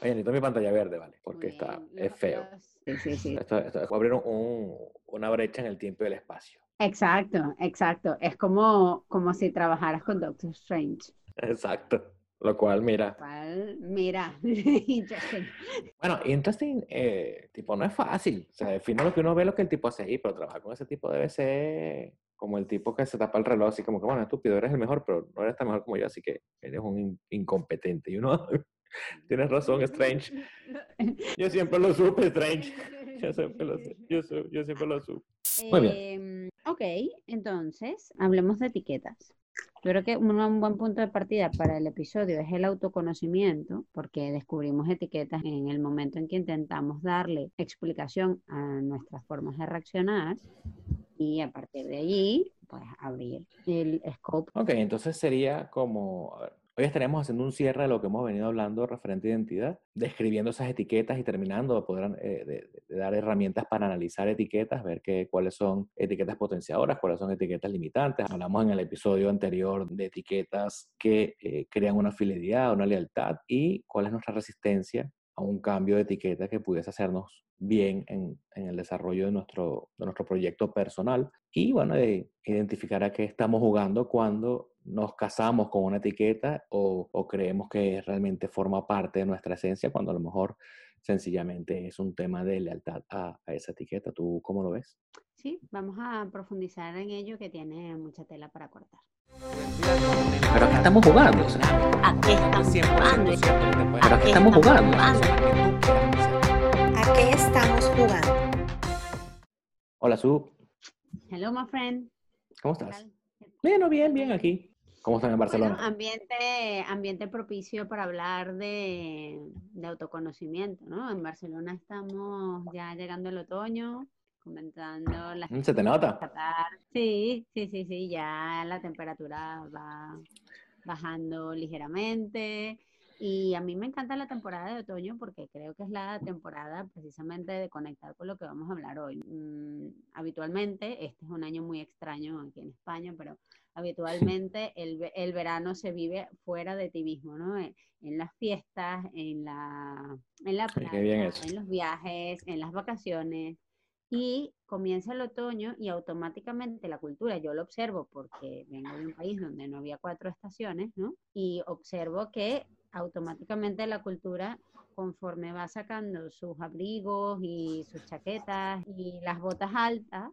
Oye, necesito mi pantalla verde, ¿vale? Porque está, es feo. Sí, sí, sí. Esto, esto es abrir un- una brecha en el tiempo y el espacio. Exacto, exacto. Es como, como si trabajaras con Doctor Strange. Exacto. Lo cual, mira, Cual, mira, interesting. Bueno, interesting, eh, tipo, no es fácil. O sea, define lo que uno ve, lo que el tipo hace ahí, pero trabajar con ese tipo debe ser como el tipo que se tapa el reloj, así como que, bueno, estúpido, eres el mejor, pero no eres tan mejor como yo, así que eres un in- incompetente. Y uno, tienes razón, Strange. Yo siempre lo supe, Strange. Yo siempre lo, yo, su- yo siempre lo supe. Muy bien. Em, ok, entonces, hablemos de etiquetas. Yo creo que un, un buen punto de partida para el episodio es el autoconocimiento, porque descubrimos etiquetas en el momento en que intentamos darle explicación a nuestras formas de reaccionar y a partir de allí, pues abrir el scope. Ok, entonces sería como, a ver, hoy estaremos haciendo un cierre de lo que hemos venido hablando referente a identidad, describiendo esas etiquetas y terminando de poder eh, dar herramientas para analizar etiquetas, ver que, cuáles son etiquetas potenciadoras, cuáles son etiquetas limitantes. Hablamos en el episodio anterior de etiquetas que eh, crean una fidelidad, una lealtad y cuál es nuestra resistencia a un cambio de etiqueta que pudiese hacernos bien en, en el desarrollo de nuestro, de nuestro proyecto personal y bueno, de identificar a qué estamos jugando cuando nos casamos con una etiqueta o, o creemos que realmente forma parte de nuestra esencia cuando a lo mejor sencillamente es un tema de lealtad a, a esa etiqueta. ¿Tú cómo lo ves? Sí, vamos a profundizar en ello que tiene mucha tela para cortar. Pero aquí estamos jugando, o sea, ¿A qué estamos jugando? pero aquí estamos jugando. ¿A qué estamos jugando? Hola, Su, Hello, my friend. ¿cómo ¿Qué estás? Bueno, bien, bien aquí. ¿Cómo están en Bueno, Barcelona? ambiente, ambiente propicio para hablar de, de autoconocimiento, ¿no? En Barcelona estamos ya llegando el otoño, comenzando las Mm, ¿Se te nota? Sí, sí, sí, sí, ya la temperatura va bajando ligeramente. Y a mí me encanta la temporada de otoño porque creo que es la temporada precisamente de conectar con lo que vamos a hablar hoy. Mm, habitualmente, este es un año muy extraño aquí en España, pero habitualmente el, el verano se vive fuera de ti mismo, ¿no? En, en las fiestas, en la, en la playa, en los viajes, en las vacaciones. Y comienza el otoño y automáticamente la cultura, yo lo observo porque vengo de un país donde no había cuatro estaciones, ¿no? Y observo que automáticamente la cultura, conforme va sacando sus abrigos y sus chaquetas y las botas altas,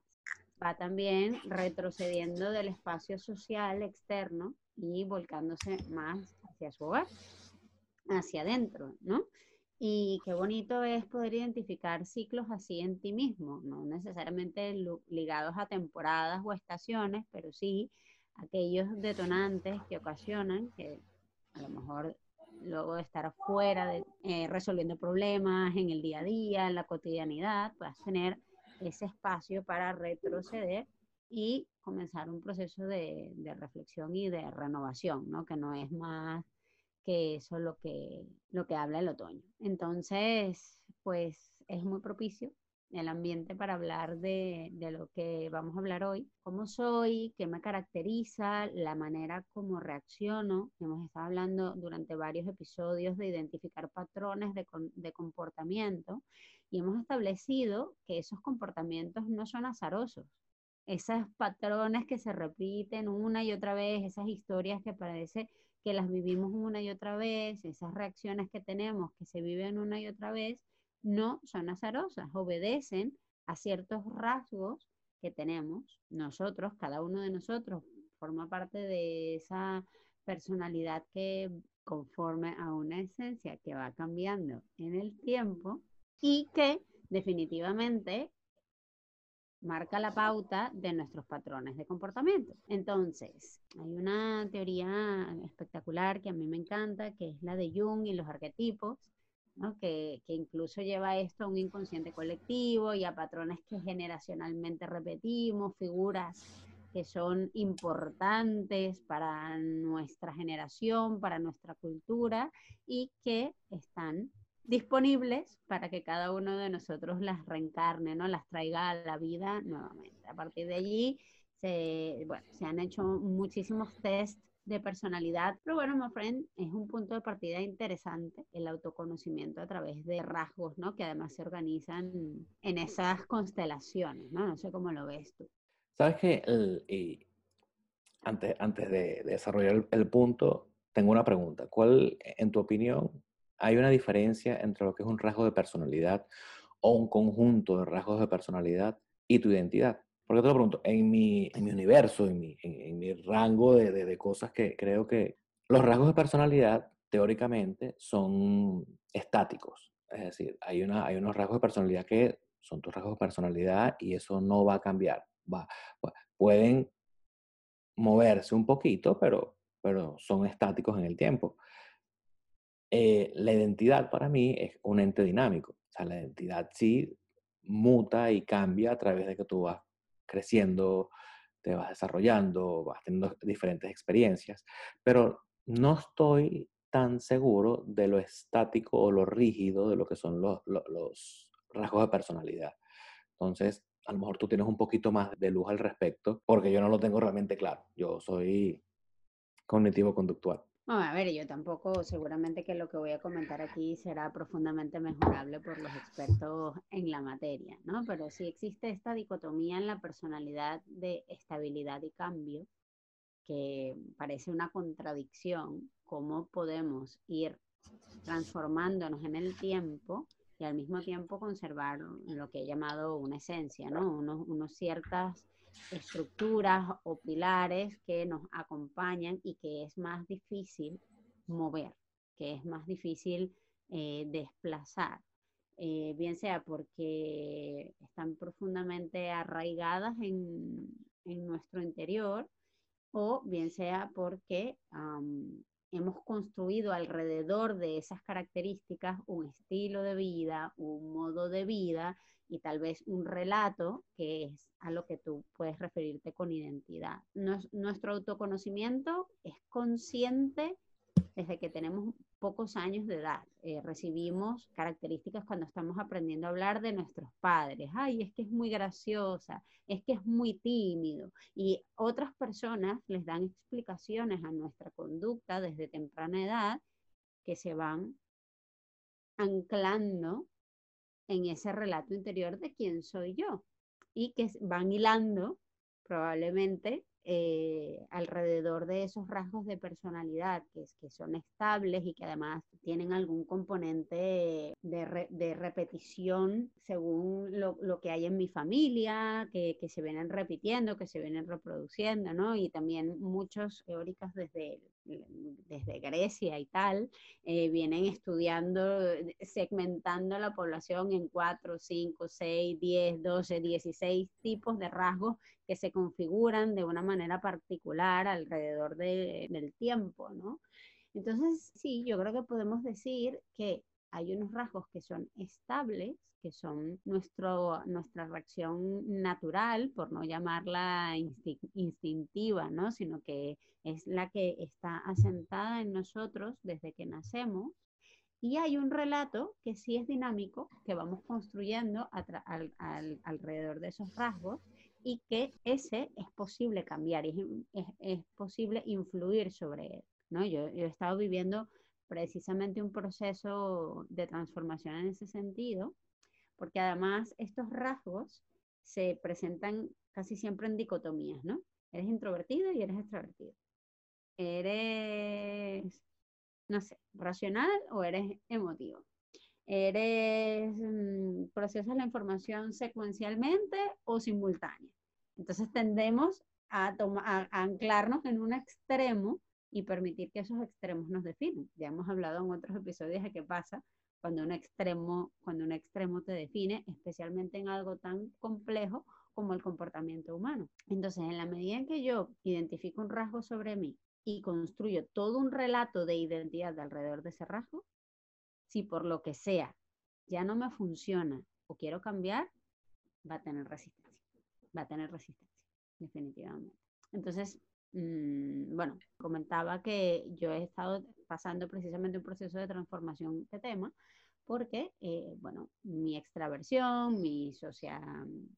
va también retrocediendo del espacio social externo y volcándose más hacia su hogar, hacia adentro, ¿no? Y qué bonito es poder identificar ciclos así en ti mismo, no necesariamente ligados a temporadas o estaciones, pero sí aquellos detonantes que ocasionan que a lo mejor luego de estar afuera, de, eh, resolviendo problemas en el día a día, en la cotidianidad, puedas tener ese espacio para retroceder y comenzar un proceso de, de reflexión y de renovación, ¿no? Que no es más que eso lo que, lo que habla el otoño. Entonces, pues es muy propicio el ambiente para hablar de, de lo que vamos a hablar hoy, cómo soy, qué me caracteriza, la manera como reacciono. Hemos estado hablando durante varios episodios de identificar patrones de, de comportamiento y hemos establecido que esos comportamientos no son azarosos. Esos patrones que se repiten una y otra vez, esas historias que parece que las vivimos una y otra vez, esas reacciones que tenemos que se viven una y otra vez, no son azarosas, obedecen a ciertos rasgos que tenemos nosotros, cada uno de nosotros forma parte de esa personalidad que conforme a una esencia que va cambiando en el tiempo y que definitivamente marca la pauta de nuestros patrones de comportamiento. Entonces, hay una teoría espectacular que a mí me encanta, que es la de Jung y los arquetipos, que, que incluso lleva esto a un inconsciente colectivo y a patrones que generacionalmente repetimos, figuras que son importantes para nuestra generación, para nuestra cultura y que están disponibles para que cada uno de nosotros las reencarne, ¿no? las traiga a la vida nuevamente. A partir de allí se, bueno, se han hecho muchísimos test de personalidad. Pero bueno, my friend, es un punto de partida interesante el autoconocimiento a través de rasgos, ¿no? Que además se organizan en esas constelaciones, ¿no? No sé cómo lo ves tú. Sabes que antes, antes de, desarrollar el, punto, tengo una pregunta. ¿Cuál, en tu opinión, hay una diferencia entre lo que es un rasgo de personalidad o un conjunto de rasgos de personalidad y tu identidad? Porque te lo pregunto, en mi, universo, en mi, rango de, cosas que creo que los rasgos de personalidad, teóricamente, son estáticos. Es decir, hay, una, hay unos rasgos de personalidad que son tus rasgos de personalidad y eso no va a cambiar. Va, pueden moverse un poquito, pero son estáticos en el tiempo. Eh, la identidad para mí es un ente dinámico. O sea, la identidad sí muta y cambia a través de que tú vas creciendo, te vas desarrollando, vas teniendo diferentes experiencias, pero no estoy tan seguro de lo estático o lo rígido de lo que son los, los, rasgos de personalidad. Entonces, a lo mejor tú tienes un poquito más de luz al respecto, porque yo no lo tengo realmente claro. Yo soy cognitivo-conductual. No, a ver, yo tampoco, seguramente que lo que voy a comentar aquí será profundamente mejorable por los expertos en la materia, ¿no? Pero sí existe esta dicotomía en la personalidad de estabilidad y cambio, que parece una contradicción, cómo podemos ir transformándonos en el tiempo y al mismo tiempo conservar lo que he llamado una esencia, ¿no? Unos, unos ciertas estructuras o pilares que nos acompañan y que es más difícil mover, que es más difícil eh, desplazar, eh, bien sea porque están profundamente arraigadas en, nuestro interior o bien sea porque hemos construido alrededor de esas características un estilo de vida, un modo de vida y tal vez un relato que es a lo que tú puedes referirte con identidad. nuestro autoconocimiento es consciente desde que tenemos pocos años de edad. Eh, recibimos características cuando estamos aprendiendo a hablar de nuestros padres. Ay, es que es muy graciosa, es que es muy tímido. Y otras personas les dan explicaciones a nuestra conducta desde temprana edad que se van anclando en ese relato interior de quién soy yo y que van hilando probablemente eh, alrededor de esos rasgos de personalidad que, son estables y que además tienen algún componente de, repetición según lo, que hay en mi familia, que, se vienen repitiendo, que se vienen reproduciendo, ¿no? Y también muchos teóricos desde, desde Grecia y tal eh, vienen estudiando, segmentando la población en 4, 5, 6, 10, 12, 16 tipos de rasgos que se configuran de una manera particular alrededor del tiempo, ¿no? Entonces, sí, yo creo que podemos decir que hay unos rasgos que son estables, que son nuestro, nuestra reacción natural, por no llamarla instintiva, ¿no? sino que es la que está asentada en nosotros desde que nacemos. Y hay un relato que sí es dinámico, que vamos construyendo alrededor de esos rasgos y que ese es posible cambiar y es, posible influir sobre él. ¿no? Yo, he estado viviendo precisamente un proceso de transformación en ese sentido, porque además estos rasgos se presentan casi siempre en dicotomías, ¿no? Eres introvertido y eres extrovertido. Eres, no sé, racional o eres emotivo eres, mm, procesas la información secuencialmente o simultánea. Entonces tendemos a, a, anclarnos en un extremo y permitir que esos extremos nos definen. Ya hemos hablado en otros episodios de qué pasa cuando un extremo, cuando un extremo te define, especialmente en algo tan complejo como el comportamiento humano. Entonces, en la medida en que yo identifico un rasgo sobre mí y construyo todo un relato de identidad alrededor de ese rasgo, si por lo que sea ya no me funciona o quiero cambiar, va a tener resistencia. Va a tener resistencia, definitivamente. Entonces, mm, bueno, comentaba que yo he estado pasando precisamente un proceso de transformación de tema, porque, eh, bueno, mi extraversión, mi, socia,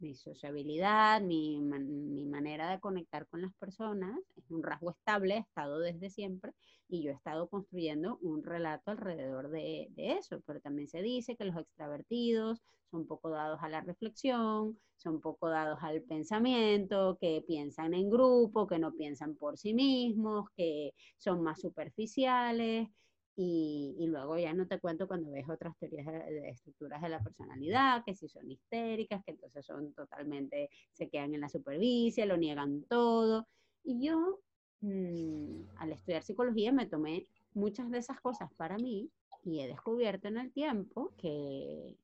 mi sociabilidad, mi, mi, manera de conectar con las personas es un rasgo estable, he estado desde siempre y yo he estado construyendo un relato alrededor de, de eso, pero también se dice que los extravertidos son poco dados a la reflexión, son poco dados al pensamiento, que piensan en grupo, que no piensan por sí mismos, que son más superficiales. Y, luego ya no te cuento cuando ves otras teorías de, estructuras de la personalidad, que si son histéricas, que entonces son totalmente, se quedan en la superficie, lo niegan todo. Y yo, mm, al estudiar psicología, me tomé muchas de esas cosas para mí y he descubierto en el tiempo que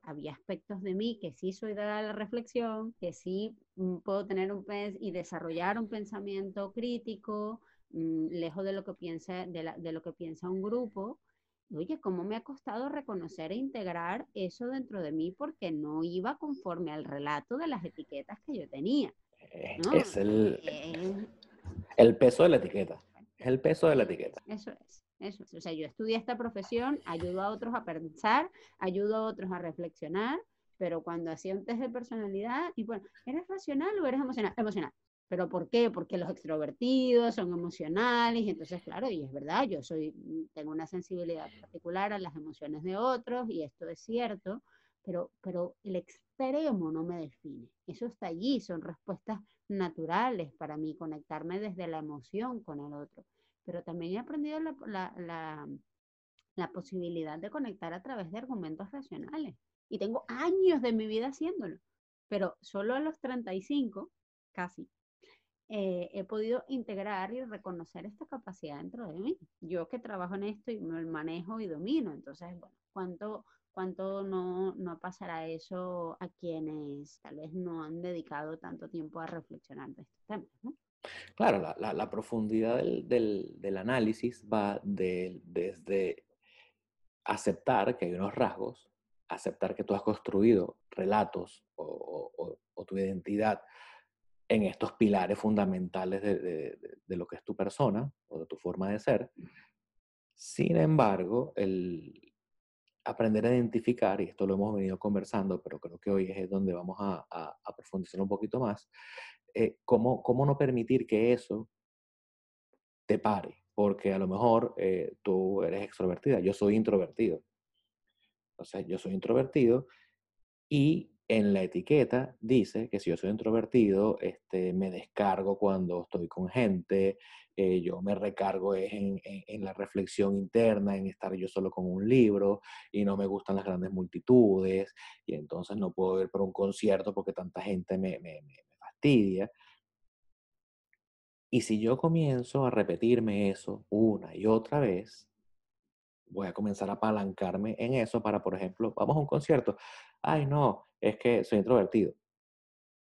había aspectos de mí que sí soy de la reflexión, que sí mm, puedo tener un pez y desarrollar un pensamiento crítico, Mm, lejos de lo que piensa, de, lo que piensa un grupo. Oye, ¿cómo me ha costado reconocer e integrar eso dentro de mí porque no iba conforme al relato de las etiquetas que yo tenía? Eh, es el, eh, el peso de la etiqueta. Es el peso de la etiqueta. Eso es. Eso O sea, yo estudié esta profesión, ayudo a otros a pensar, ayudo a otros a reflexionar, pero cuando hacía un test de personalidad, y bueno, ¿eres racional o eres emocional? Emocional. ¿Pero por qué? Porque los extrovertidos son emocionales y entonces, claro, y es verdad, yo soy, mm, tengo una sensibilidad particular a las emociones de otros y esto es cierto, pero, pero el extremo no me define. Eso está allí, son respuestas naturales para mí, conectarme desde la emoción con el otro. Pero también he aprendido la, la, la, la posibilidad de conectar a través de argumentos racionales. Y tengo años de mi vida haciéndolo, pero solo a los 35, casi, eh, he podido integrar y reconocer esta capacidad dentro de mí. Yo que trabajo en esto y me manejo y domino, entonces, bueno, ¿cuánto, cuánto no, no pasará eso a quienes tal vez no han dedicado tanto tiempo a reflexionar de estos temas? ¿no? Claro, la, la, la profundidad del, del, del, análisis va de, desde aceptar que hay unos rasgos, aceptar que tú has construido relatos o, o, o tu identidad en estos pilares fundamentales de, lo que es tu persona o de tu forma de ser. Sin embargo, el aprender a identificar, y esto lo hemos venido conversando, pero creo que hoy es donde vamos a, profundizar un poquito más, eh, cómo, cómo, no permitir que eso te pare, porque a lo mejor eh, tú eres extrovertida, yo soy introvertido. O sea, yo soy introvertido y en la etiqueta dice que si yo soy introvertido, este, me descargo cuando estoy con gente, eh, yo me recargo en, la reflexión interna, en estar yo solo con un libro y no me gustan las grandes multitudes y entonces no puedo ir por un concierto porque tanta gente me, me, me fastidia. Y si yo comienzo a repetirme eso una y otra vez, voy a comenzar a apalancarme en eso para, por ejemplo, vamos a un concierto. Ay, no, es que soy introvertido.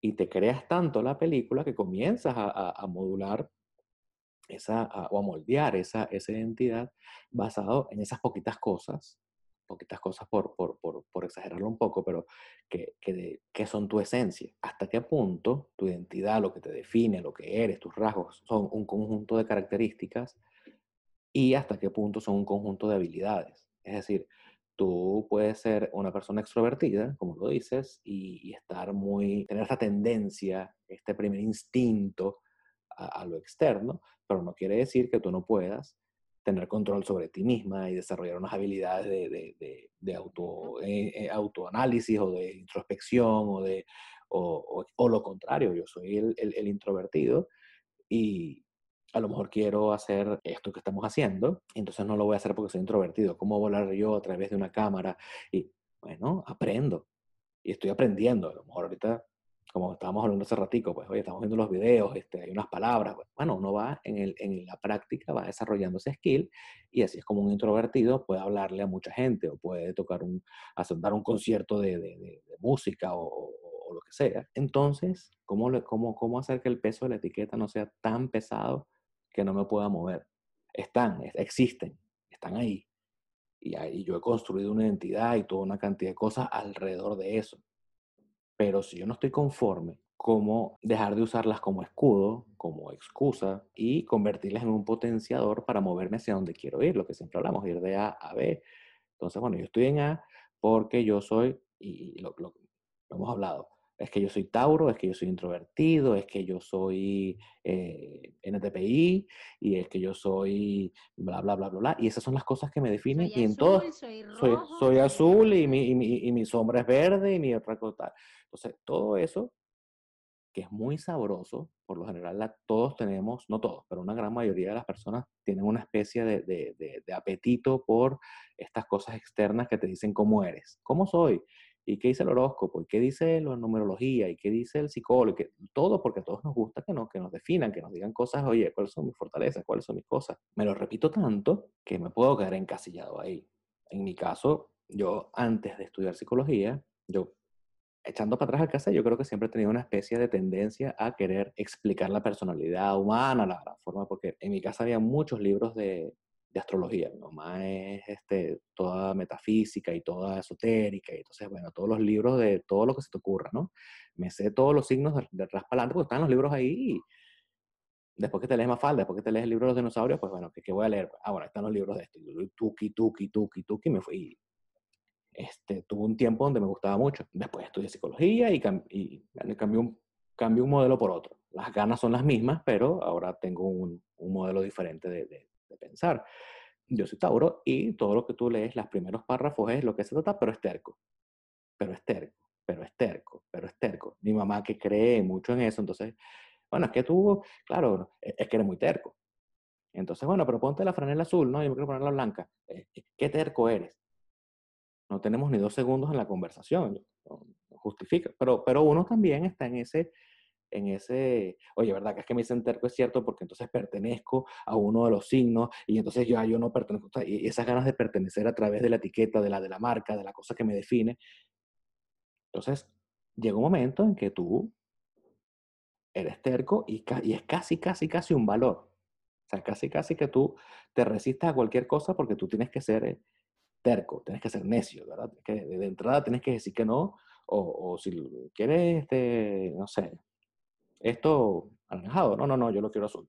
Y te creas tanto la película que comienzas a, modular esa, o a moldear esa, esa identidad basado en esas poquitas cosas, poquitas cosas por, por, por, por exagerarlo un poco, pero que, que, que, son tu esencia. ¿Hasta qué punto tu identidad, lo que te define, lo que eres, tus rasgos, son un conjunto de características y hasta qué punto son un conjunto de habilidades? Es decir, tú puedes ser una persona extrovertida, como lo dices, y, estar muy, tener esa tendencia, este primer instinto a, lo externo, pero no quiere decir que tú no puedas tener control sobre ti misma y desarrollar unas habilidades de, de, auto, eh, eh, autoanálisis o de introspección o de o, o, lo contrario, yo soy el, el introvertido y, a lo mejor quiero hacer esto que estamos haciendo, entonces no lo voy a hacer porque soy introvertido. ¿Cómo volar yo a través de una cámara? Y bueno, aprendo. Y estoy aprendiendo. A lo mejor ahorita, como estábamos hablando hace ratico, pues, oye, estamos viendo los videos, este, hay unas palabras. Pues, bueno, uno va en, el, en la práctica, va desarrollando ese skill y así es como un introvertido puede hablarle a mucha gente o puede tocar un, hacer, dar un concierto de, de, de, música o, o, lo que sea. Entonces, ¿cómo, cómo, ¿cómo hacer que el peso de la etiqueta no sea tan pesado que no me pueda mover. Están, existen, están ahí. Y, ahí yo he construido una identidad y toda una cantidad de cosas alrededor de eso. Pero si yo no estoy conforme, ¿cómo dejar de usarlas como escudo, como excusa y convertirlas en un potenciador para moverme hacia donde quiero ir? Lo que siempre hablamos, ir de A a B. Entonces, bueno, yo estoy en A porque yo soy, y lo, lo, lo hemos hablado, es que yo soy Tauro, es que yo soy introvertido, es que yo soy eh, NTPI y es que yo soy bla, bla, bla, bla, bla. Y esas son las cosas que me definen. Soy y en azul, todo, soy soy, rojo, soy soy- azul y mi, y, mi, y mi sombra es verde y mi otra cosa. Entonces, todo eso, que es muy sabroso, por lo general la- todos tenemos, no todos, pero una gran mayoría de las personas tienen una especie de, de- de- de apetito por estas cosas externas que te dicen cómo eres, cómo soy, y qué dice el horóscopo, y qué dice la numerología, y qué dice el psicólogo, y todo porque a todos nos gusta que nos, que nos definan, que nos digan cosas, oye, cuáles son mis fortalezas, cuáles son mis cosas. Me lo repito tanto que me puedo quedar encasillado ahí. En mi caso, yo antes de estudiar psicología, yo echando para atrás al casa, yo creo que siempre he tenido una especie de tendencia a querer explicar la personalidad humana, la, la forma, porque en mi casa había muchos libros de, de astrología. Mi mamá es este, toda metafísica y toda esotérica, y entonces, bueno, todos los libros de todo lo que se te ocurra, ¿no? Me sé todos los signos de, de adelante, porque están los libros ahí, y después que te lees Mafalda, después que te lees el libro de los dinosaurios, pues bueno, ¿qué, qué voy a leer? Ah, bueno, están los libros de esto, y tuki, tuki, tuki, tuki, me fui, este, tuve un tiempo donde me gustaba mucho. Después estudié psicología y, cam- y cambié, un, cambié un modelo por otro. Las ganas son las mismas, pero ahora tengo un, un modelo diferente de, de- de pensar. Yo soy Tauro y todo lo que tú lees, los primeros párrafos es lo que se trata, pero es terco. Pero es terco, pero es terco, pero es terco. Mi mamá que cree mucho en eso, entonces, bueno, es que tú, claro, es es que eres muy terco. Entonces, bueno, pero ponte la franela azul, ¿no? Yo me quiero poner la blanca. Eh, ¿Qué terco eres? no tenemos ni dos segundos en la conversación, justifica, pero, pero uno también está en ese, en ese, oye, ¿verdad? Que es que me dicen terco es cierto porque entonces pertenezco a uno de los signos y entonces ya yo no pertenezco, y esas ganas de pertenecer a través de la etiqueta, de la de la marca, de la cosa que me define. Entonces, llega un momento en que tú eres terco y, y es casi, casi, casi un valor. O sea, casi, casi que tú te resistas a cualquier cosa porque tú tienes que ser eh, terco, tienes que ser necio, ¿verdad? Que, de entrada tienes que decir que no, o, o si quieres, este, no sé, esto anaranjado, no, no, no, yo lo quiero azul.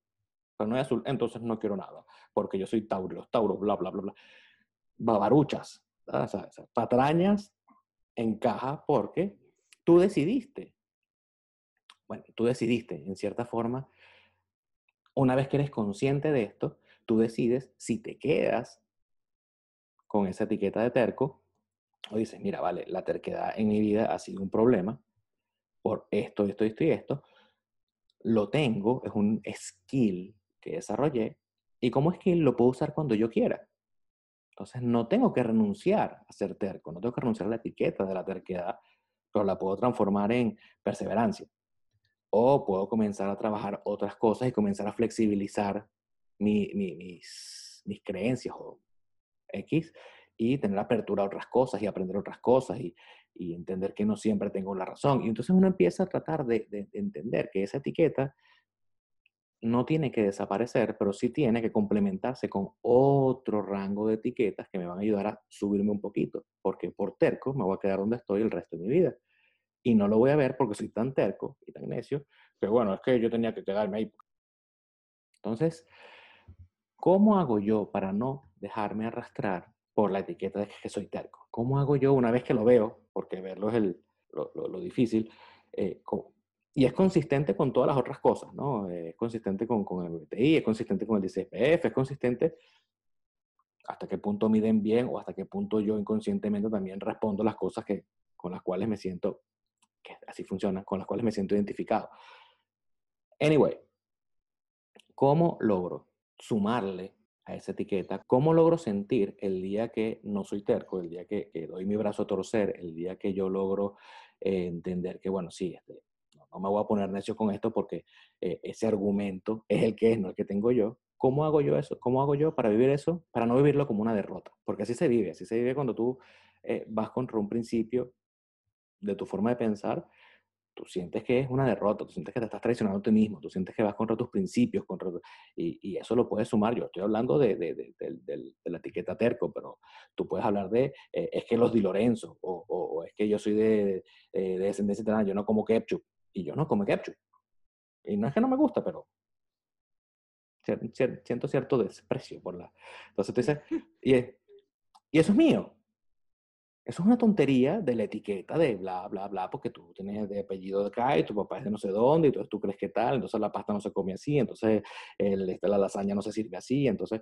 Pero no es azul, entonces no quiero nada, porque yo soy Tauro, los Tauros, bla, bla, bla, bla. Babaruchas, o sea, patrañas encaja porque tú decidiste. Bueno, tú decidiste, en cierta forma, una vez que eres consciente de esto, tú decides si te quedas con esa etiqueta de terco o dices, mira, vale, la terquedad en mi vida ha sido un problema por esto, esto, esto y esto. Lo tengo, es un skill que desarrollé y como skill lo puedo usar cuando yo quiera. Entonces no tengo que renunciar a ser terco, no tengo que renunciar a la etiqueta de la terquedad, pero la puedo transformar en perseverancia. O puedo comenzar a trabajar otras cosas y comenzar a flexibilizar mi- mi- mis, mis creencias o X y tener apertura a otras cosas y aprender otras cosas y, y entender que no siempre tengo la razón. Y entonces uno empieza a tratar de, de- de entender que esa etiqueta no tiene que desaparecer, pero sí tiene que complementarse con otro rango de etiquetas que me van a ayudar a subirme un poquito, porque por terco me voy a quedar donde estoy el resto de mi vida. Y no lo voy a ver porque soy tan terco y tan necio que, bueno, es que yo tenía que quedarme ahí. Entonces, ¿cómo hago yo para no dejarme arrastrar por la etiqueta de que soy terco? ¿Cómo hago yo una vez que lo veo? Porque verlo es el, lo, lo- lo difícil. eh, y es consistente con todas las otras cosas, ¿no? Eh, es consistente con, con el BTI, es consistente con el DCPF, es consistente hasta qué punto miden bien o hasta qué punto yo inconscientemente también respondo las cosas que, con las cuales me siento, que así funciona, con las cuales me siento identificado. Anyway, ¿cómo logro sumarle a esa etiqueta? ¿Cómo logro sentir el día que no soy terco, el día que, que doy mi brazo a torcer, el día que yo logro eh, entender que, bueno, sí, este, no, me voy a poner necio con esto porque eh, ese argumento es el que es, no el que tengo yo. ¿Cómo hago yo eso? ¿Cómo hago yo para vivir eso? Para no vivirlo como una derrota. Porque así se vive, así se vive cuando tú eh, vas contra un principio de tu forma de pensar, tú sientes que es una derrota, tú sientes que te estás traicionando a ti mismo, tú sientes que vas contra tus principios, contra y, y eso lo puedes sumar. Yo estoy hablando de, de- de- de la etiqueta terco, pero tú puedes hablar de, eh, es que los Di Lorenzo, o, o- o es que yo soy de, de, de descendencia italiana, yo no como ketchup, y yo no como ketchup. Y no es que no me gusta, pero cier- cier- siento cierto desprecio por la... Entonces tú dices, y, es- y eso es mío. Eso es una tontería de la etiqueta de bla, bla, bla, porque tú tienes de apellido de acá y tu papá es de no sé dónde, y entonces tú crees que tal, entonces la pasta no se come así, entonces el, este, la lasaña no se sirve así, entonces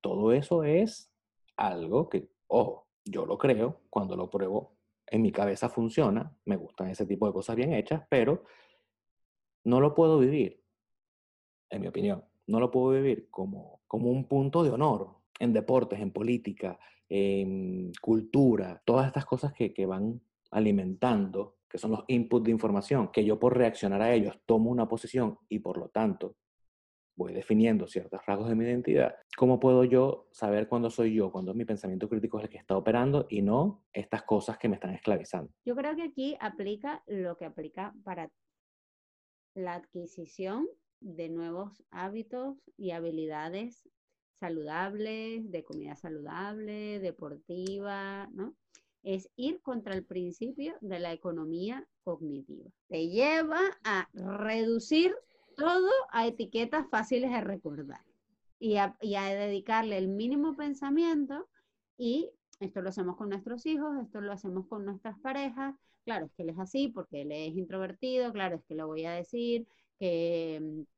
todo eso es algo que, ojo, yo lo creo, cuando lo pruebo, en mi cabeza funciona, me gustan ese tipo de cosas bien hechas, pero no lo puedo vivir, en mi opinión, no lo puedo vivir como, como un punto de honor en deportes, en política, en cultura, todas estas cosas que, que van alimentando, que son los inputs de información, que yo por reaccionar a ellos tomo una posición y por lo tanto voy definiendo ciertos rasgos de mi identidad, ¿cómo puedo yo saber cuándo soy yo, cuándo mi pensamiento crítico es el que está operando y no estas cosas que me están esclavizando? Yo creo que aquí aplica lo que aplica para la adquisición de nuevos hábitos y habilidades saludables, de comida saludable, deportiva, ¿no? Es ir contra el principio de la economía cognitiva. Te lleva a reducir todo a etiquetas fáciles de recordar y a, dedicarle el mínimo pensamiento y esto lo hacemos con nuestros hijos, esto lo hacemos con nuestras parejas. Claro, es que él es así porque él es introvertido, claro, es que lo voy a decir, que, mm,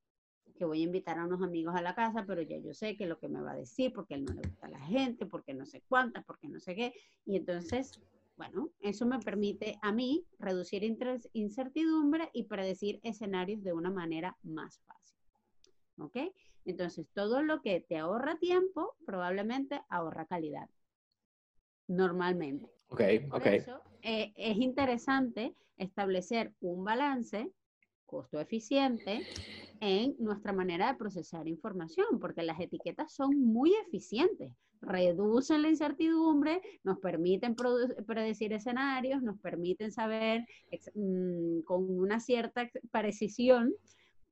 que voy a invitar a unos amigos a la casa, pero ya yo sé que lo que me va a decir, porque él no le gusta a la gente, porque no sé cuántas, porque no sé qué. Y entonces bueno, eso me permite a mí reducir incertidumbre y predecir escenarios de una manera más fácil. ¿Ok? Entonces, todo lo que te ahorra tiempo probablemente ahorra calidad. Normalmente. Ok, Por Eso, eh, es interesante establecer un balance costo eficiente en nuestra manera de procesar información, porque las etiquetas son muy eficientes reducen la incertidumbre, nos permiten predecir escenarios, nos permiten saber mm, con una cierta precisión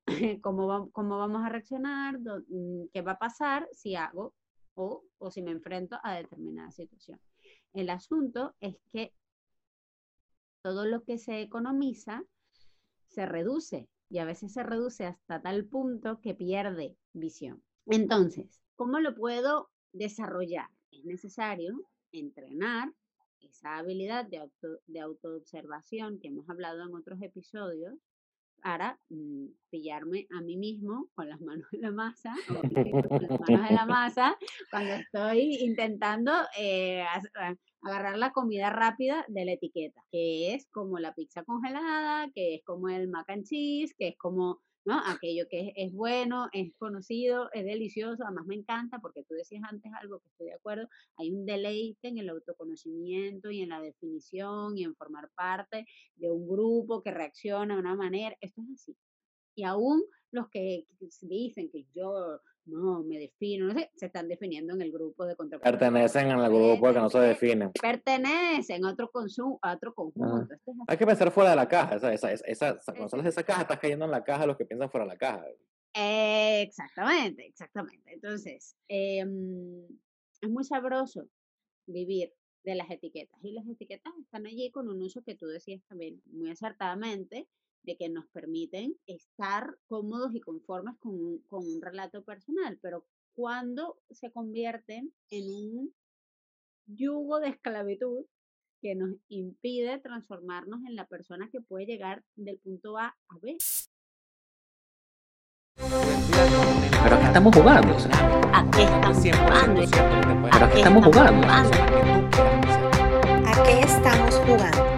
cómo, cómo vamos a reaccionar, mm, qué va a pasar si hago o, o si me enfrento a determinada situación. El asunto es que todo lo que se economiza se reduce y a veces se reduce hasta tal punto que pierde visión. Entonces, ¿cómo lo puedo desarrollar. Es necesario entrenar esa habilidad de, auto, de autoobservación que hemos hablado en otros episodios para mm, pillarme a mí mismo con las manos en la masa, o con las manos en la masa, cuando estoy intentando eh, agarrar la comida rápida de la etiqueta, que es como la pizza congelada, que es como el mac and cheese, que es como ¿no? Aquello que es, bueno, es conocido, es delicioso, además me encanta porque tú decías antes algo que estoy de acuerdo, hay un deleite en el autoconocimiento y en la definición y en formar parte de un grupo que reacciona de una manera, esto es así. Y aún los que dicen que yo no me defino, no sé, se están definiendo en el grupo de contra Pertenecen al grupo que no se definen. Pertenecen a otro, consumo, a otro conjunto. Hay que pensar fuera de la caja. Esa, esa, esa, cuando sales de esa caja, estás cayendo en la caja los que piensan fuera de la caja. exactamente, exactamente. Entonces, em, es muy sabroso vivir de las etiquetas. Y las etiquetas están allí con un uso que tú decías también muy acertadamente, de que nos permiten estar cómodos y conformes con un, con un relato personal, pero cuando se convierten en un yugo de esclavitud que nos impide transformarnos en la persona que puede llegar del punto A a B. Pero aquí estamos jugando. Aquí estamos jugando. Pero aquí estamos jugando. ¿A qué estamos jugando?